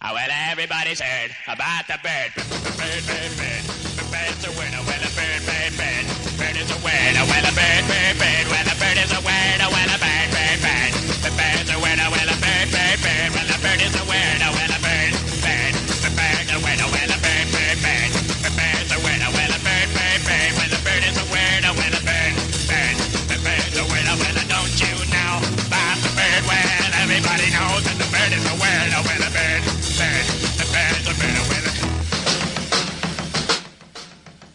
Oh, well, everybody's heard about the bird. Bird, bird, bird. Bird's a winner. Well, a bird, bird, bird. Bird is a winner. Well, a bird, bird, bird. Well, a bird is a winner. Well, a bird, bird, bird. Bird's a winner. Well, a bird, bird, bird. Well, a bird is a winner. Well, a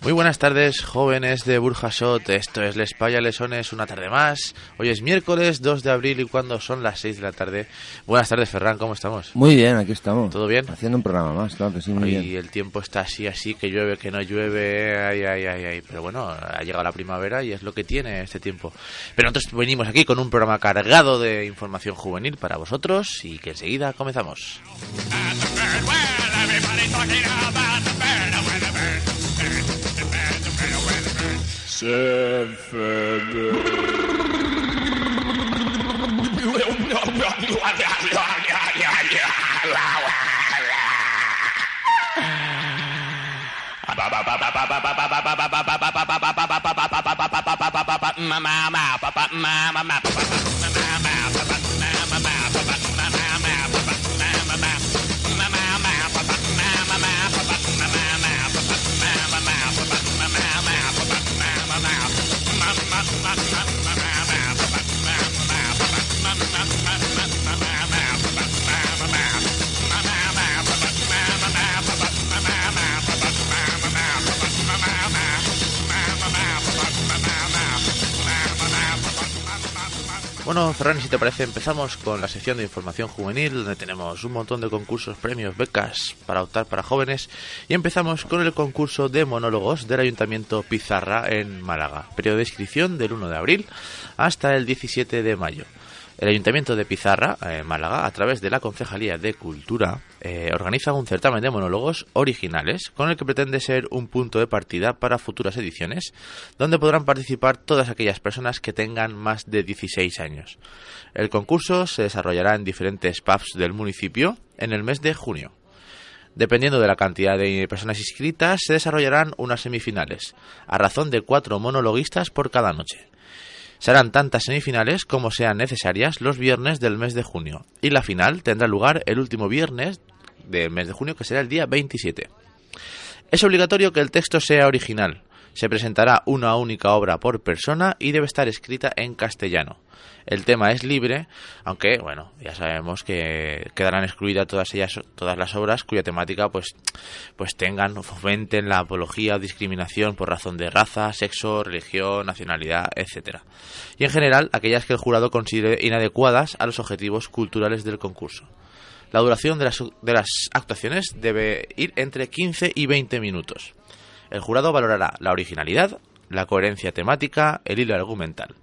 Muy buenas tardes, jóvenes de Burjasot. Esto es Les Paya Lesones, una tarde más. Hoy es miércoles 2 de abril y cuando son las 6 de la tarde. Buenas tardes, Ferran, ¿cómo estamos? Muy bien, aquí estamos. ¿Todo bien? Haciendo un programa más, claro que sí, muy Hoy bien. el tiempo está así, así, que llueve, que no llueve, ay, ay, ay, ay. Pero bueno, ha llegado la primavera y es lo que tiene este tiempo. Pero nosotros venimos aquí con un programa cargado de información juvenil para vosotros y que enseguida comenzamos. Seven. Bueno, Ferran, si te parece, empezamos con la sección de información juvenil, donde tenemos un montón de concursos, premios, becas para optar para jóvenes. Y empezamos con el concurso de monólogos del Ayuntamiento Pizarra en Málaga. Periodo de inscripción del 1 de abril hasta el 17 de mayo. El Ayuntamiento de Pizarra, en Málaga, a través de la Concejalía de Cultura, eh, organiza un certamen de monólogos originales con el que pretende ser un punto de partida para futuras ediciones, donde podrán participar todas aquellas personas que tengan más de 16 años. El concurso se desarrollará en diferentes pubs del municipio en el mes de junio. Dependiendo de la cantidad de personas inscritas, se desarrollarán unas semifinales, a razón de cuatro monologuistas por cada noche. Serán tantas semifinales como sean necesarias los viernes del mes de junio, y la final tendrá lugar el último viernes del mes de junio, que será el día 27. Es obligatorio que el texto sea original. Se presentará una única obra por persona y debe estar escrita en castellano. El tema es libre, aunque bueno, ya sabemos que quedarán excluidas todas ellas, todas las obras cuya temática pues, pues tengan fomenten la apología o discriminación por razón de raza, sexo, religión, nacionalidad, etcétera. Y en general aquellas que el jurado considere inadecuadas a los objetivos culturales del concurso. La duración de las, de las actuaciones debe ir entre 15 y 20 minutos. El jurado valorará la originalidad, la coherencia temática, el hilo argumental,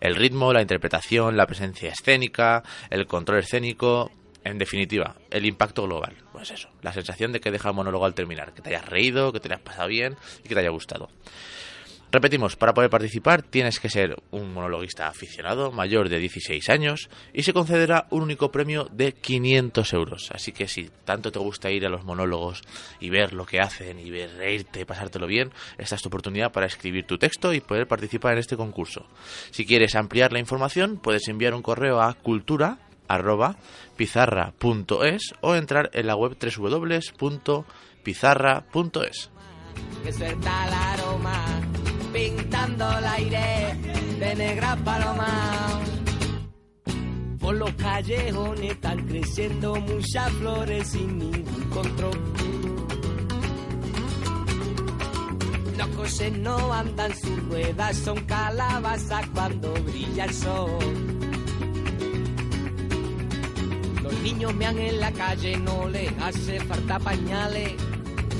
el ritmo, la interpretación, la presencia escénica, el control escénico, en definitiva, el impacto global. Pues eso, la sensación de que deja el monólogo al terminar, que te hayas reído, que te hayas pasado bien y que te haya gustado. Repetimos, para poder participar tienes que ser un monologuista aficionado mayor de 16 años y se concederá un único premio de 500 euros. Así que si tanto te gusta ir a los monólogos y ver lo que hacen y ver reírte pasártelo bien, esta es tu oportunidad para escribir tu texto y poder participar en este concurso. Si quieres ampliar la información, puedes enviar un correo a cultura arroba pizarra.es o entrar en la web www.pizarra.es. pintando el aire de negra paloma. Por los callejones están creciendo muchas flores sin ningún control. Los coches no andan, sus ruedas son calabazas cuando brilla el sol. niños mean en la calle, no les hace falta pañales.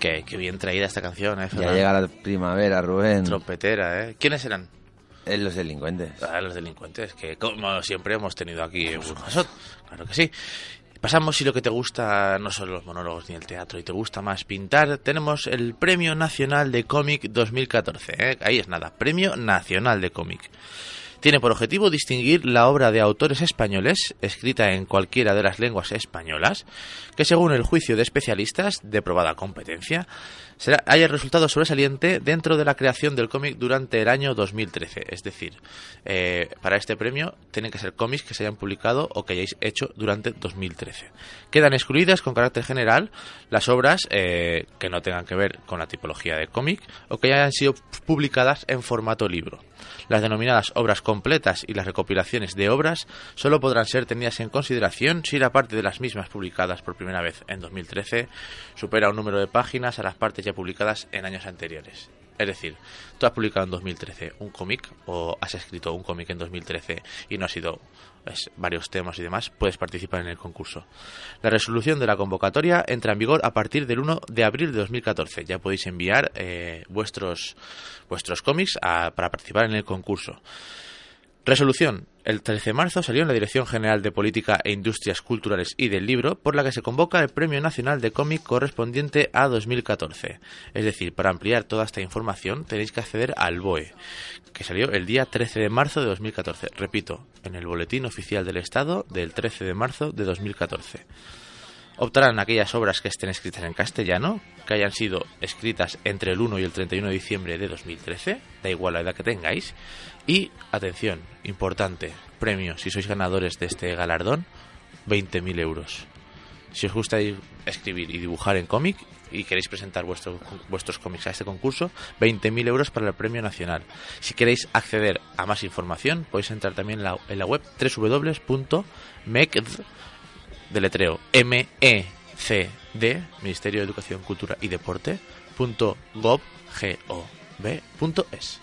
Qué, qué bien traída esta canción, ¿eh? Ya Fernando? llega la primavera, Rubén. Trompetera, ¿eh? ¿Quiénes eran? Eh, los delincuentes. Ah, los delincuentes, que como siempre hemos tenido aquí en. Claro que sí. Pasamos si lo que te gusta no son los monólogos ni el teatro y te gusta más pintar, tenemos el Premio Nacional de Cómic 2014. ¿eh? Ahí es nada, Premio Nacional de Cómic. Tiene por objetivo distinguir la obra de autores españoles, escrita en cualquiera de las lenguas españolas, que según el juicio de especialistas de probada competencia, será, haya resultado sobresaliente dentro de la creación del cómic durante el año 2013. Es decir, eh, para este premio tienen que ser cómics que se hayan publicado o que hayáis hecho durante 2013. Quedan excluidas con carácter general las obras eh, que no tengan que ver con la tipología de cómic o que hayan sido publicadas en formato libro. Las denominadas obras completas y las recopilaciones de obras solo podrán ser tenidas en consideración si la parte de las mismas publicadas por primera vez en 2013 supera un número de páginas a las partes ya publicadas en años anteriores. Es decir, tú has publicado en 2013 un cómic o has escrito un cómic en 2013 y no ha sido pues, varios temas y demás, puedes participar en el concurso. La resolución de la convocatoria entra en vigor a partir del 1 de abril de 2014. Ya podéis enviar eh, vuestros, vuestros cómics a- para participar en el concurso. Resolución. El 13 de marzo salió en la Dirección General de Política e Industrias Culturales y del Libro, por la que se convoca el Premio Nacional de Cómic correspondiente a 2014. Es decir, para ampliar toda esta información tenéis que acceder al BOE, que salió el día 13 de marzo de 2014. Repito, en el Boletín Oficial del Estado del 13 de marzo de 2014. Optarán aquellas obras que estén escritas en castellano, que hayan sido escritas entre el 1 y el 31 de diciembre de 2013, da igual la edad que tengáis. Y, atención, importante, premio, si sois ganadores de este galardón, 20.000 euros. Si os gusta ir- escribir y dibujar en cómic y queréis presentar vuestro- vuestros cómics a este concurso, 20.000 euros para el premio nacional. Si queréis acceder a más información, podéis entrar también en la, en la web www.mecd deletreo M E C D Ministerio de Educación, Cultura y Deporte punto g o v punto es.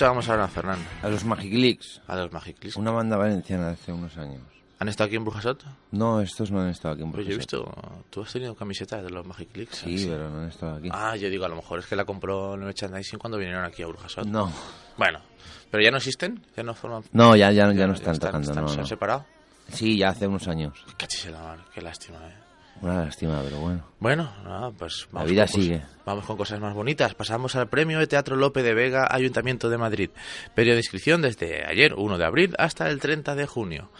Escuchábamos ahora, Fernando? A los Magiclicks, A los Magiclis. una banda valenciana de hace unos años. ¿Han estado aquí en Brujasot? No, estos no han estado aquí en Pues yo he Burjasot. visto. ¿Tú has tenido camisetas de los Magiclicks? Sí, pero no han estado aquí. Ah, yo digo, a lo mejor es que la compró en el merchandising cuando vinieron aquí a Brujasot. No, Bueno, ¿pero ya no existen? ¿Ya no forman...? no, ya, ya, ya no están tocando, están- no, ¿Se han no. separado? Sí, ya hace unos años. Cachis la mar, qué lástima, eh. Una lástima, pero bueno. Bueno, nada, pues La vida sigue. Vamos con cosas más bonitas. Pasamos al Premio de Teatro Lope de Vega, Ayuntamiento de Madrid. Periodo de inscripción desde ayer, 1 de abril, hasta el 30 de junio.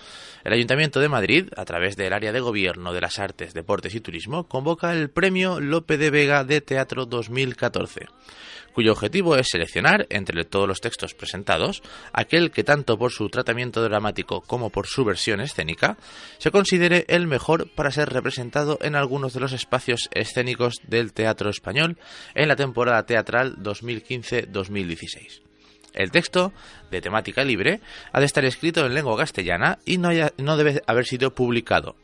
El Ayuntamiento de Madrid, a través del área de Gobierno de las Artes, Deportes y Turismo, convoca el Premio Lope de Vega de Teatro 2014 cuyo objetivo es seleccionar, entre todos los textos presentados, aquel que tanto por su tratamiento dramático como por su versión escénica, se considere el mejor para ser representado en algunos de los espacios escénicos del teatro español en la temporada teatral 2015-2016. El texto, de temática libre, ha de estar escrito en lengua castellana y no, debe haber sido publicado,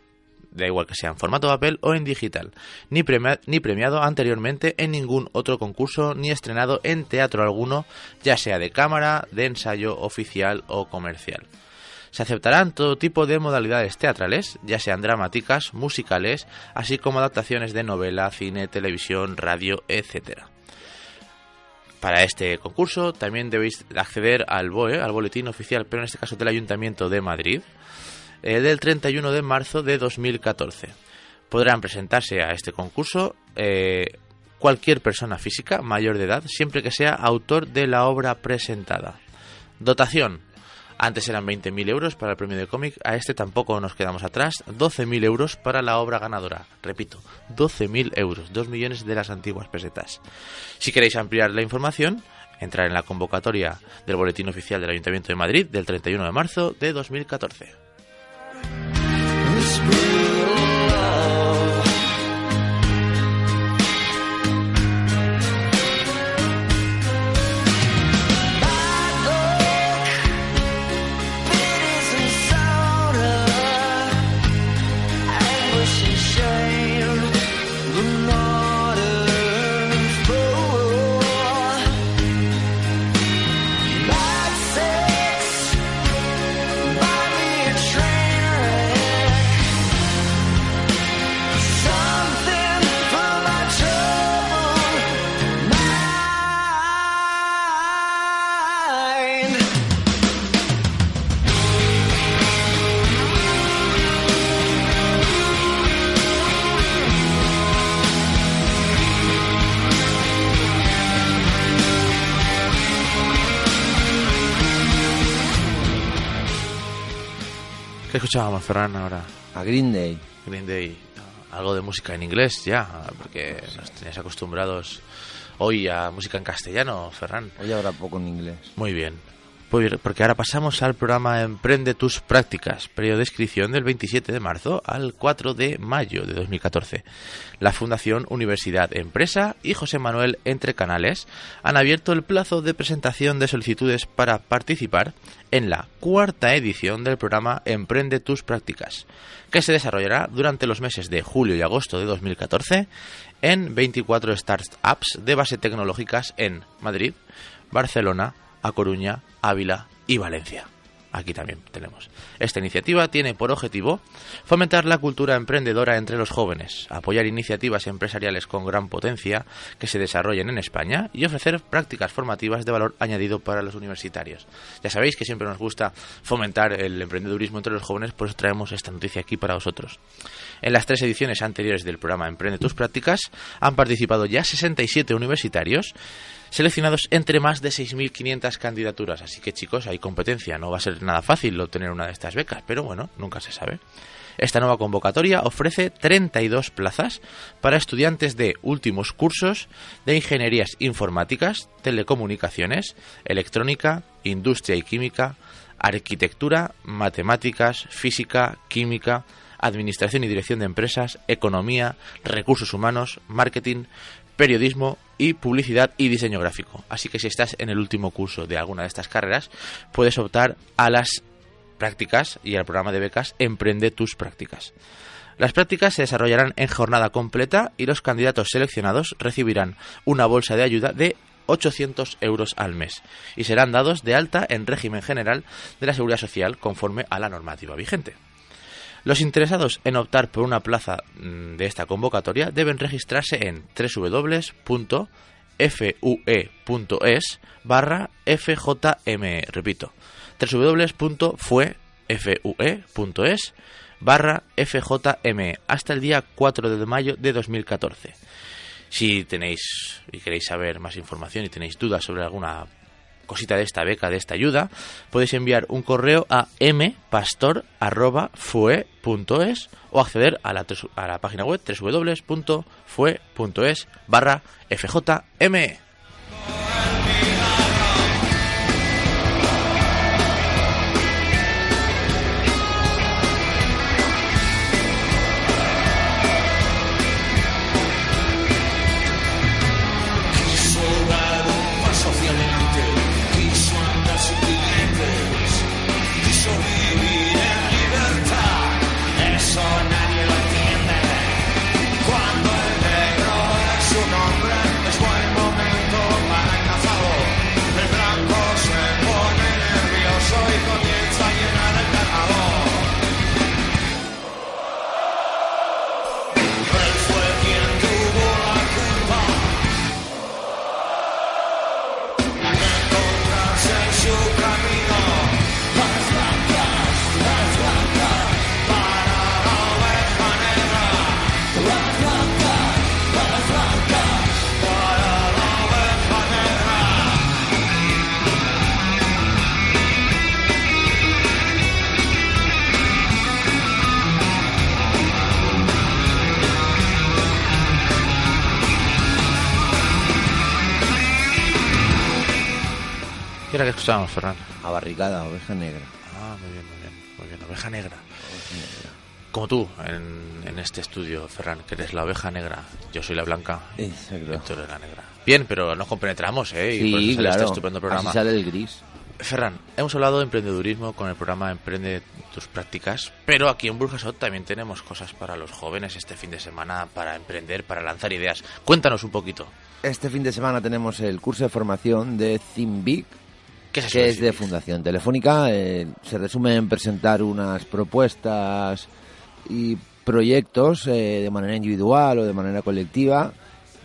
da igual que sea en formato papel o en digital, ni, premia- ni premiado anteriormente en ningún otro concurso ni estrenado en teatro alguno, ya sea de cámara, de ensayo oficial o comercial. Se aceptarán todo tipo de modalidades teatrales, ya sean dramáticas, musicales, así como adaptaciones de novela, cine, televisión, radio, etc. Para este concurso también debéis acceder al BOE, al boletín oficial, pero en este caso del Ayuntamiento de Madrid, eh, del 31 de marzo de 2014. Podrán presentarse a este concurso eh, cualquier persona física mayor de edad, siempre que sea autor de la obra presentada. Dotación. Antes eran 20.000 euros para el premio de cómic, a este tampoco nos quedamos atrás, 12.000 euros para la obra ganadora. Repito, 12.000 euros, 2 millones de las antiguas pesetas. Si queréis ampliar la información, entrar en la convocatoria del Boletín Oficial del Ayuntamiento de Madrid del 31 de marzo de 2014. 嗯。Escuchábamos, Ferran, ahora? A Green Day. Green Day. Algo de música en inglés ya, porque nos tenéis acostumbrados hoy a música en castellano, Ferran. Hoy habrá poco en inglés. Muy bien. Pues porque ahora pasamos al programa Emprende tus prácticas, periodo de inscripción del 27 de marzo al 4 de mayo de 2014. La Fundación Universidad Empresa y José Manuel Entre Canales han abierto el plazo de presentación de solicitudes para participar en la cuarta edición del programa Emprende tus prácticas, que se desarrollará durante los meses de julio y agosto de 2014 en 24 startups de base tecnológicas en Madrid, Barcelona, A Coruña, Ávila y Valencia. Aquí también tenemos. Esta iniciativa tiene por objetivo fomentar la cultura emprendedora entre los jóvenes, apoyar iniciativas empresariales con gran potencia que se desarrollen en España y ofrecer prácticas formativas de valor añadido para los universitarios. Ya sabéis que siempre nos gusta fomentar el emprendedurismo entre los jóvenes, por eso traemos esta noticia aquí para vosotros. En las tres ediciones anteriores del programa Emprende tus prácticas han participado ya 67 universitarios seleccionados entre más de 6.500 candidaturas. Así que chicos, hay competencia. No va a ser nada fácil obtener una de estas becas, pero bueno, nunca se sabe. Esta nueva convocatoria ofrece 32 plazas para estudiantes de últimos cursos de ingenierías informáticas, telecomunicaciones, electrónica, industria y química, arquitectura, matemáticas, física, química, administración y dirección de empresas, economía, recursos humanos, marketing, periodismo y publicidad y diseño gráfico. Así que si estás en el último curso de alguna de estas carreras, puedes optar a las prácticas y al programa de becas Emprende tus prácticas. Las prácticas se desarrollarán en jornada completa y los candidatos seleccionados recibirán una bolsa de ayuda de 800 euros al mes y serán dados de alta en régimen general de la seguridad social conforme a la normativa vigente. Los interesados en optar por una plaza mm, de esta convocatoria deben registrarse en www.fue.es barra fjme. Repito, www.fue.es barra fjme hasta el día 4 de mayo de 2014. Si tenéis y queréis saber más información y tenéis dudas sobre alguna cosita de esta beca, de esta ayuda, podéis enviar un correo a mpastor.fue.es o acceder a la, a la página web www.fue.es barra fjme. ¿Qué era que escuchábamos, Ferran? A barricada, oveja negra. Ah, muy bien, muy bien, muy bien. Oveja negra. Como tú, en, en este estudio, Ferran, que eres la oveja negra. Yo soy la blanca. Exacto. tú eres la negra. Bien, pero nos compenetramos, ¿eh? Y por eso Sí, sale claro. este estupendo programa. Así sale el gris. Ferran, hemos hablado de emprendedurismo con el programa Emprende tus prácticas, pero aquí en Burjasot también tenemos cosas para los jóvenes este fin de semana para emprender, para lanzar ideas. Cuéntanos un poquito. Este fin de semana tenemos el curso de formación de ThinkBig, ¿Qué es eso? que es de? Fundación Telefónica. eh, se resume en presentar unas propuestas y proyectos eh, de manera individual o de manera colectiva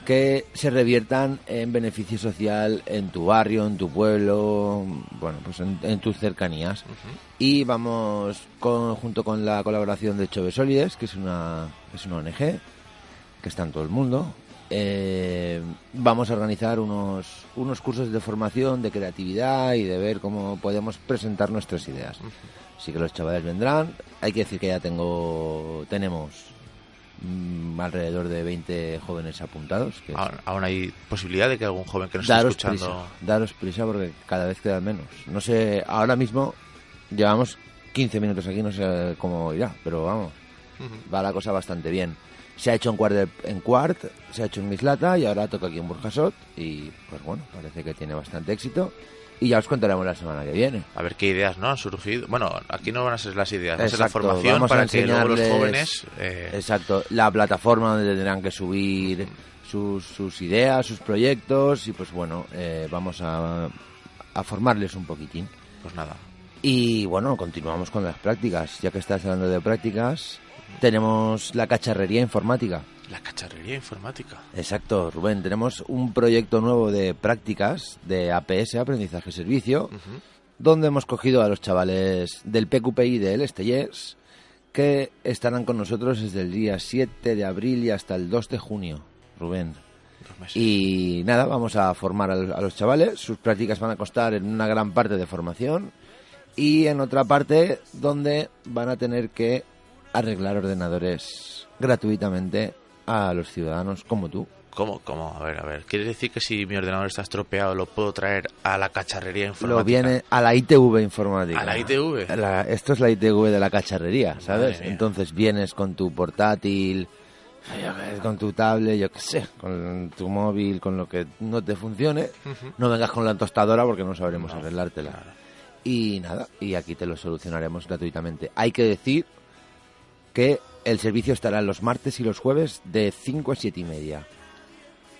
que se reviertan en beneficio social en tu barrio, en tu pueblo, bueno, pues en, en tus cercanías. Y vamos con- junto con la colaboración de Chove Solides, que es una, es una ONG que está en todo el mundo. Eh, vamos a organizar unos, unos cursos de formación, de creatividad y de ver cómo podemos presentar nuestras ideas. Así que los chavales vendrán. Hay que decir que ya tengo tenemos mm, alrededor de 20 jóvenes apuntados. Que Aún, aún hay posibilidad de que algún joven que nos daros esté escuchando... prisa, daros prisa porque cada vez quedan menos. No sé, ahora mismo llevamos 15 minutos aquí, no sé cómo irá, pero vamos, va la cosa bastante bien. Se ha hecho en Quart, de- en Quart, se ha hecho en Mislata y ahora toca aquí en Burjasot y pues bueno, parece que tiene bastante éxito y ya os contaremos la semana que viene. A ver qué ideas no han surgido. Bueno, aquí no van a ser las ideas, va a ser la Exacto, formación vamos a para que luego los jóvenes... eh, Exacto, la plataforma donde tendrán que subir sus, sus ideas, sus proyectos y pues bueno, eh, vamos a, a formarles un poquitín. Pues nada, Y bueno, continuamos con las prácticas. Ya que estás hablando de prácticas, tenemos la cacharrería informática. la cacharrería informática. Exacto, Rubén. Tenemos un proyecto nuevo de prácticas de APS, Aprendizaje Servicio, donde hemos cogido a los chavales del PQP y del Estellés, que estarán con nosotros desde el día 7 de abril y hasta el 2 de junio, Rubén. Y nada, vamos a formar a los, a los chavales. Sus prácticas van a costar en una gran parte de formación y en otra parte donde van a tener que arreglar ordenadores gratuitamente a los ciudadanos como tú. ¿Cómo? ¿Cómo? A ver, a ver. ¿Quiere decir que si mi ordenador está estropeado lo puedo traer a la cacharrería informática? Lo viene a la ITV informática. ¿A la ITV? La- esto es la ITV de la cacharrería, ¿sabes? Entonces vienes con tu portátil, con tu tablet, yo qué sé, con tu móvil, con lo que no te funcione. No vengas con la tostadora porque no sabremos arreglártela. Y nada, y aquí te lo solucionaremos gratuitamente. Hay que decir que el servicio estará los martes y los jueves de 5 a 7 y media.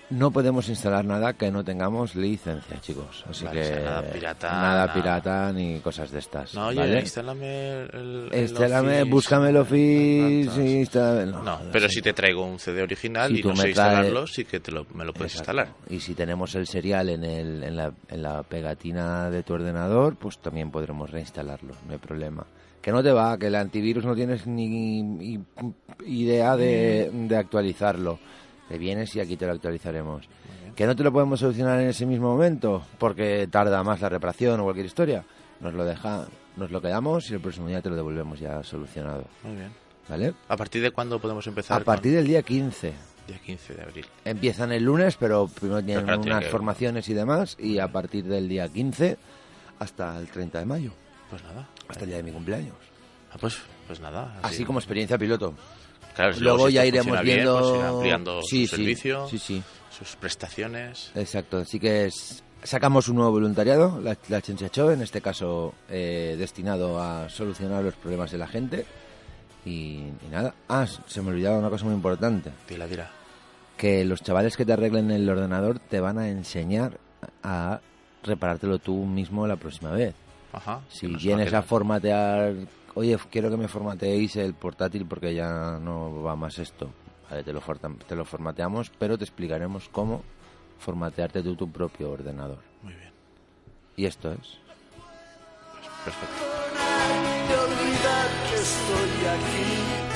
No podemos instalar nada que no tengamos licencia, chicos. Así Vale, o que sea, nada pirata, nada nada. pirata ni cosas de estas. No, oye, ¿vale? instálame el, el Instálame, búscame el Office, y instálame- No, No, pero sí. si te traigo un CD original Si y tú no me sé instalarlo, sí que te lo, me lo puedes Exacto. instalar. Y si tenemos el serial en, el, en, la, en la pegatina de tu ordenador, pues también podremos reinstalarlo, no hay problema. Que no te va, que el antivirus no tienes ni idea de, de actualizarlo. Te vienes y aquí te lo actualizaremos. ¿Que no te lo podemos solucionar en ese mismo momento? Porque tarda más la reparación o cualquier historia. Nos lo deja, nos lo quedamos y el próximo día te lo devolvemos ya solucionado. Muy bien. ¿Vale? ¿A partir de cuándo podemos empezar? A partir del día 15. con- Día 15 de abril. Empiezan el lunes, pero primero tienen claro, tiene unas que- formaciones y demás. Y a partir del día 15 hasta el 30 de mayo, Pues nada. hasta el día de mi cumpleaños. Ah, pues, pues nada. Así como experiencia piloto. Claro, si Luego si ya iremos bien, viendo... pues ampliando sí, su sí, servicio, Sí, sí. sus prestaciones. Exacto, así que es- sacamos un nuevo voluntariado, la, la Show, en este caso eh, destinado a solucionar los problemas de la gente. Y, y nada, ah, se me olvidaba una cosa muy importante, Dila, dila. que los chavales que te arreglen el ordenador te van a enseñar a reparártelo tú mismo la próxima vez. Ajá. Si vienes a formatear, oye, quiero que me formateéis el portátil porque ya no va más esto. Vale, te lo, te lo formateamos, pero te explicaremos cómo formatearte tú tu propio ordenador. Muy bien. Y esto es. Perfecto. que estoy aquí.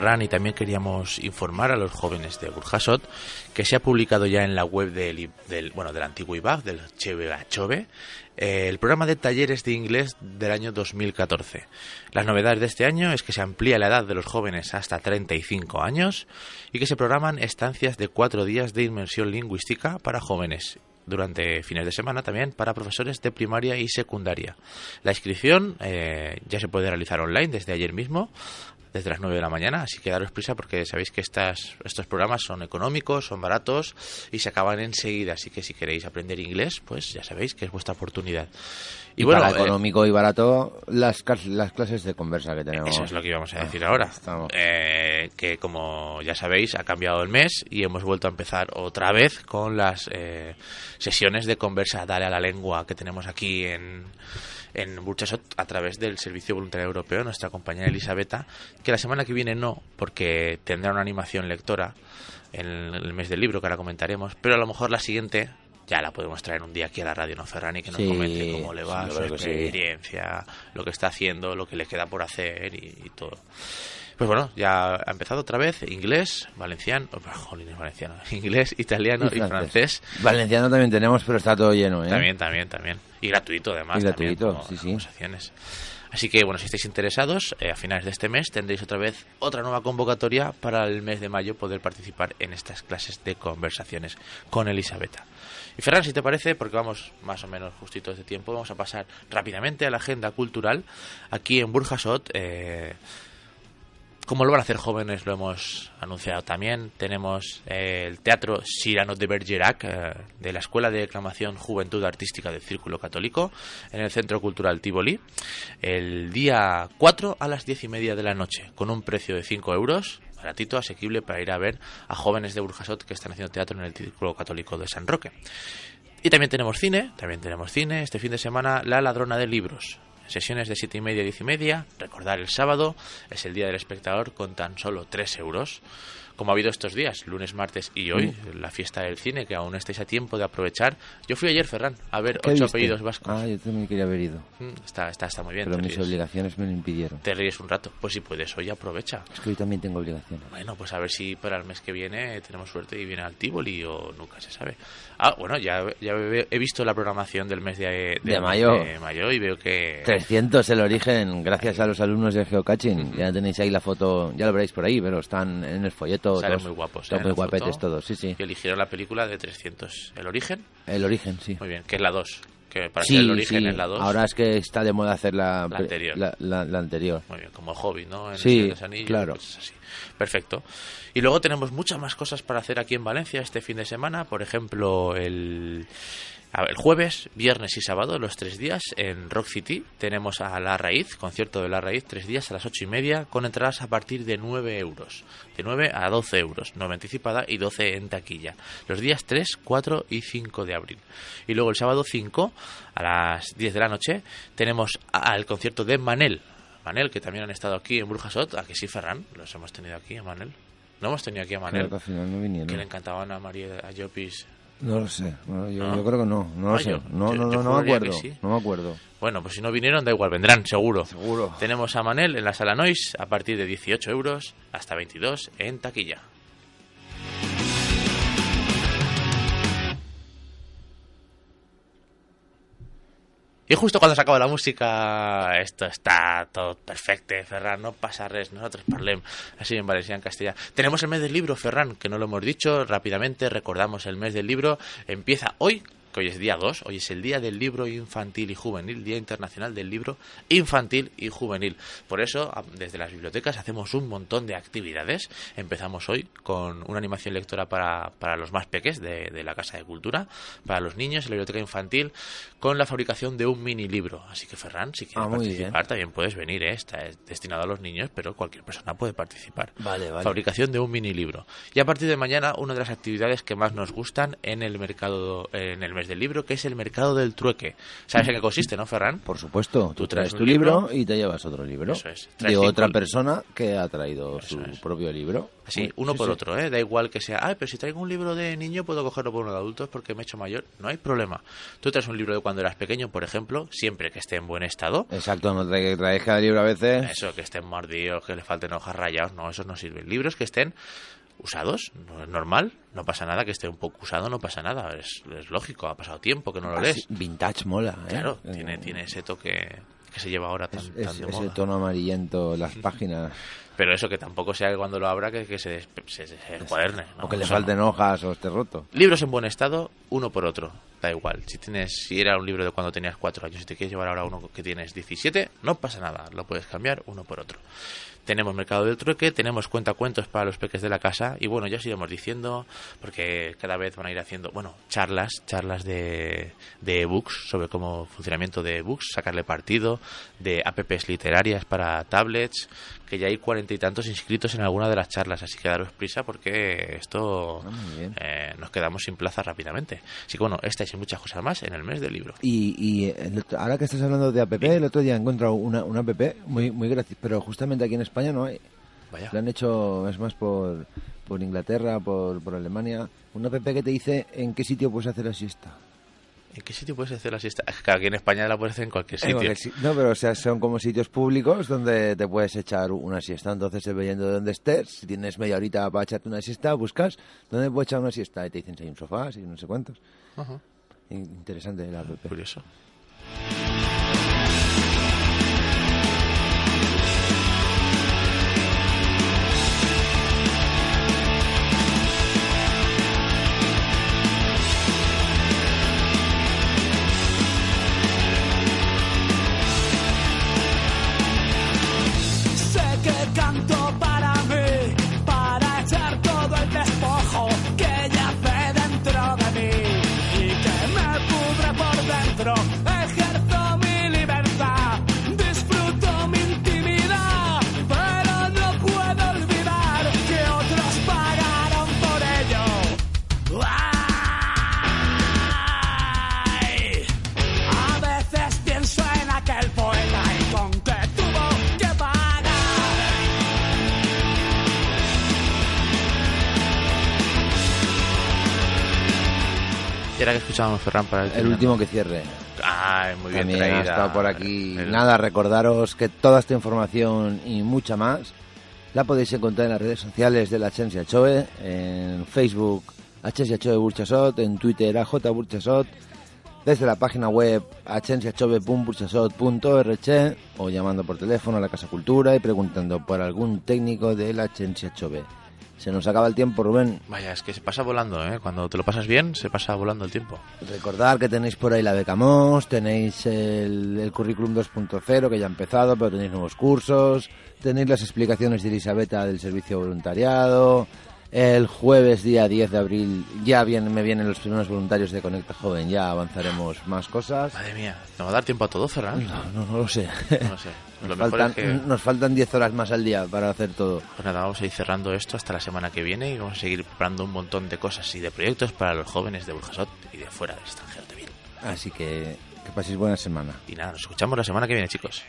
Y también queríamos informar a los jóvenes de Burjasot que se ha publicado ya en la web del, del bueno, del antiguo IBAG, del Cheve Chove, eh, el programa de talleres de inglés del año 2014. Las novedades de este año es que se amplía la edad de los jóvenes hasta 35 años y que se programan estancias de cuatro días de inmersión lingüística para jóvenes durante fines de semana también para profesores de primaria y secundaria. La inscripción eh, ya se puede realizar online desde ayer mismo, desde las 9 de la mañana, así que daros prisa porque sabéis que estas, estos programas son económicos, son baratos y se acaban enseguida, así que si queréis aprender inglés, pues ya sabéis que es vuestra oportunidad. Y, bueno, para eh, económico y barato, las, las clases de conversa que tenemos. Eso es lo que íbamos a decir Ah, ahora. estamos. Eh, que como ya sabéis, ha cambiado el mes y hemos vuelto a empezar otra vez con las eh, sesiones de conversa Dale a la lengua que tenemos aquí en, en Burchasot a través del Servicio Voluntario Europeo, nuestra compañera Elisabetta, que la semana que viene no, porque tendrá una animación lectora en el mes del libro que ahora comentaremos, pero a lo mejor la siguiente ya la podemos traer un día aquí a la radio, ¿no, Ferrani? Que nos Sí, comente cómo le va, sí, su sí. experiencia, lo que está haciendo, lo que le queda por hacer y, y todo. Pues bueno, ya ha empezado otra vez inglés, valenciano, oh, jolines, valenciano, inglés, italiano y, francés. Valenciano también tenemos, pero está todo lleno, ¿eh? También, también, también. Y gratuito además. Y también, gratuito, como sí, sí. Así que bueno, si estáis interesados, eh, a finales de este mes tendréis otra vez otra nueva convocatoria para el mes de mayo poder participar en estas clases de conversaciones con Elisabetta. Y Ferran, si te parece, porque vamos más o menos justitos de tiempo, vamos a pasar rápidamente a la agenda cultural. Aquí en Burjasot, eh, como lo van a hacer jóvenes, lo hemos anunciado también. Tenemos eh, el Teatro Cyrano de Bergerac, eh, de la Escuela de Declamación Juventud Artística del Círculo Católico, en el Centro Cultural Tivoli, el día 4 a las 10 y media de la noche, con un precio de 5 euros, baratito, asequible para ir a ver a jóvenes de Burjasot que están haciendo teatro en el Círculo Católico de San Roque. Y también tenemos cine, también tenemos cine. Este fin de semana, La Ladrona de Libros. Sesiones de siete y media a diez y media. Recordar el sábado es el día del espectador con tan solo 3 euros. Como ha habido estos días, lunes, martes y hoy, la fiesta del cine, que aún estáis a tiempo de aprovechar. Yo fui ayer, Ferran, a ver ¿Qué ocho viste? apellidos vascos. Ah, yo también quería haber ido, Mm, Está, está, está muy bien. pero mis ríes. obligaciones me lo impidieron. Te ríes un rato. Pues si puedes, hoy aprovecha. Es que hoy también tengo obligaciones. Bueno, pues a ver si para el mes que viene tenemos suerte y viene al Tivoli o nunca se sabe. Ah, bueno, ya, ya he visto la programación del mes de, De mayo. de mayo y veo que... 300 el origen, gracias a los alumnos de Geocaching. Ya tenéis ahí la foto, ya lo veréis por ahí, pero están en el folleto. Salen todos- muy guapos, ¿eh? todos en muy guapetes todos, sí, sí. que eligieron la película de 300. ¿El origen? El origen, sí. Muy bien, que es la 2. Que para Sí, ser el origen sí. es la 2. Ahora es que está de moda hacer la, La anterior. La, la- la anterior. Muy bien, como hobby, ¿no? En Sí, Anillos, claro. pues así. Perfecto. Y luego tenemos muchas más cosas para hacer aquí en Valencia este fin de semana. Por ejemplo, el, el jueves, viernes y sábado, los tres días, en Rock City, tenemos a La Raíz, concierto de La Raíz, tres días a las ocho y media, con entradas a partir de 9 euros. De 9 a 12 euros, 9 anticipada y 12 en taquilla. Los días 3, 4 y 5 de abril. Y luego el sábado 5, a las 10 de la noche, tenemos al concierto de Manel. Manel, que también han estado aquí en Burjasot, a que sí, Ferran, los hemos tenido aquí a Manel. No hemos tenido aquí a Manel, que al final no que le vinieron. encantaban a María, a Llopis. No lo sé. no, yo, ¿No? yo creo que no. No lo Ah, sé. yo- no, no, no, no me acuerdo. sí. No me acuerdo. Bueno, pues si no vinieron, da igual, vendrán, seguro. Seguro. Tenemos a Manel en la sala Nois a partir de 18 euros hasta 22 en taquilla. Y justo cuando se acaba la música, esto está todo perfecto, Ferran, no pasa res, nosotros parlem, así en Valencia, en Castilla. Tenemos el mes del libro, Ferran, que no lo hemos dicho, rápidamente recordamos el mes del libro, empieza hoy, que hoy es día 2, hoy es el día del libro infantil y juvenil, Día Internacional del Libro Infantil y Juvenil. Por eso, desde las bibliotecas hacemos un montón de actividades. Empezamos hoy con una animación lectora para, para los más peques de, de la Casa de Cultura, para los niños en la biblioteca infantil, con la fabricación de un mini libro. Así que, Ferran, si quieres Ah, participar, también puedes venir, ¿eh? está eh, destinado a los niños, pero cualquier persona puede participar. Vale, vale. Fabricación de un mini libro. Y a partir de mañana, una de las actividades que más nos gustan en el mercado, en el mes del libro, que es el mercado del trueque. ¿Sabes en qué consiste, no, Ferran? Por supuesto, tú, Tú traes tu libro, libro y te llevas otro libro. Eso es. De otra persona que ha traído Eso su es. propio libro. Así, Sí, uno sí, por sí. otro, ¿eh? Da igual que sea, ah, pero si traigo un libro de niño puedo cogerlo por uno de adultos porque me he hecho mayor. No hay problema. Tú traes un libro de cuando eras pequeño, por ejemplo, siempre que esté en buen estado. Exacto, no traes, traes cada libro a veces. Eso, que estén mordidos, que le falten hojas rayados, no, esos no sirven. Libros que estén usados, no es normal, no pasa nada, que esté un poco usado, no pasa nada, es, es lógico, ha pasado tiempo que no lo Así, lees. vintage mola, ¿eh? Claro, Eh, tiene, tiene ese toque que se lleva ahora tan, es- tan es- de ese tono amarillento, las páginas, Pero eso que tampoco sea que cuando lo abra que, que se, se, se, encuaderne, ¿no? o que le falten hojas o esté roto. Libros en buen estado, uno por otro. Da igual. Si tienes, si era un libro de cuando tenías cuatro años y te quieres llevar ahora uno que tienes 17, no pasa nada. Lo puedes cambiar uno por otro. Tenemos mercado del trueque, tenemos cuentacuentos para los peques de la casa y bueno, ya os iremos diciendo porque cada vez van a ir haciendo, bueno, charlas, charlas de, de ebooks sobre cómo funcionamiento de ebooks, sacarle partido, de apps literarias para tablets, que ya hay cuarenta y tantos inscritos en alguna de las charlas, así que daros prisa porque esto Ah, eh, nos quedamos sin plaza rápidamente. Así que bueno, estas y muchas cosas más en el mes del libro. Y, y otro- ahora que estás hablando de app, el otro día he encontrado una, una app muy, muy graciosa, pero justamente aquí en España no hay. Vaya. Lo han hecho, es más, por, por Inglaterra, por, por Alemania. Una app que te dice en qué sitio puedes hacer la siesta. ¿En qué sitio puedes hacer la siesta? Es que aquí en España la puedes hacer en cualquier En sitio. cualquier No, pero o sea, son como sitios públicos donde te puedes echar una siesta. Entonces, dependiendo de dónde estés, si tienes media horita para echarte una siesta, buscas dónde puedo echar una siesta. Y te dicen si hay un sofá, si no sé cuántos. Ajá. In- Interesante la app. Curioso. Ahora que escuchábamos Ferran para el, El último que cierre. Ay, muy bien También ha traída. estado por aquí. El- Nada, recordaros que toda esta información y mucha más la podéis encontrar en las redes sociales de la Agencia Choe, en Facebook Agencia Choe Burchasot, en Twitter AJ Burchasot, desde la página web agenciachove.burchasot.org o llamando por teléfono a la Casa Cultura y preguntando por algún técnico de la Agencia Chove. Se nos acaba el tiempo, Rubén. Vaya, es que se pasa volando, ¿eh? Cuando te lo pasas bien, se pasa volando el tiempo. Recordar que tenéis por ahí la beca MOS, tenéis el, el currículum 2.0 que ya ha empezado, pero tenéis nuevos cursos, tenéis las explicaciones de Elisabetta del servicio voluntariado, El jueves, día 10 de abril, ya vienen, me vienen los primeros voluntarios de Conecta Joven. Ya avanzaremos más cosas. Madre mía, ¿no va a dar tiempo a todo, Ferran? No, no, no lo sé. No lo sé. Lo Nos mejor faltan, es que... nos faltan 10 horas más al día para hacer todo. Pues nada, vamos a ir cerrando esto hasta la semana que viene y vamos a seguir preparando un montón de cosas y de proyectos para los jóvenes de Burjasot y de fuera del extranjero también. Así que que paséis buena semana. Y nada, nos escuchamos la semana que viene, chicos.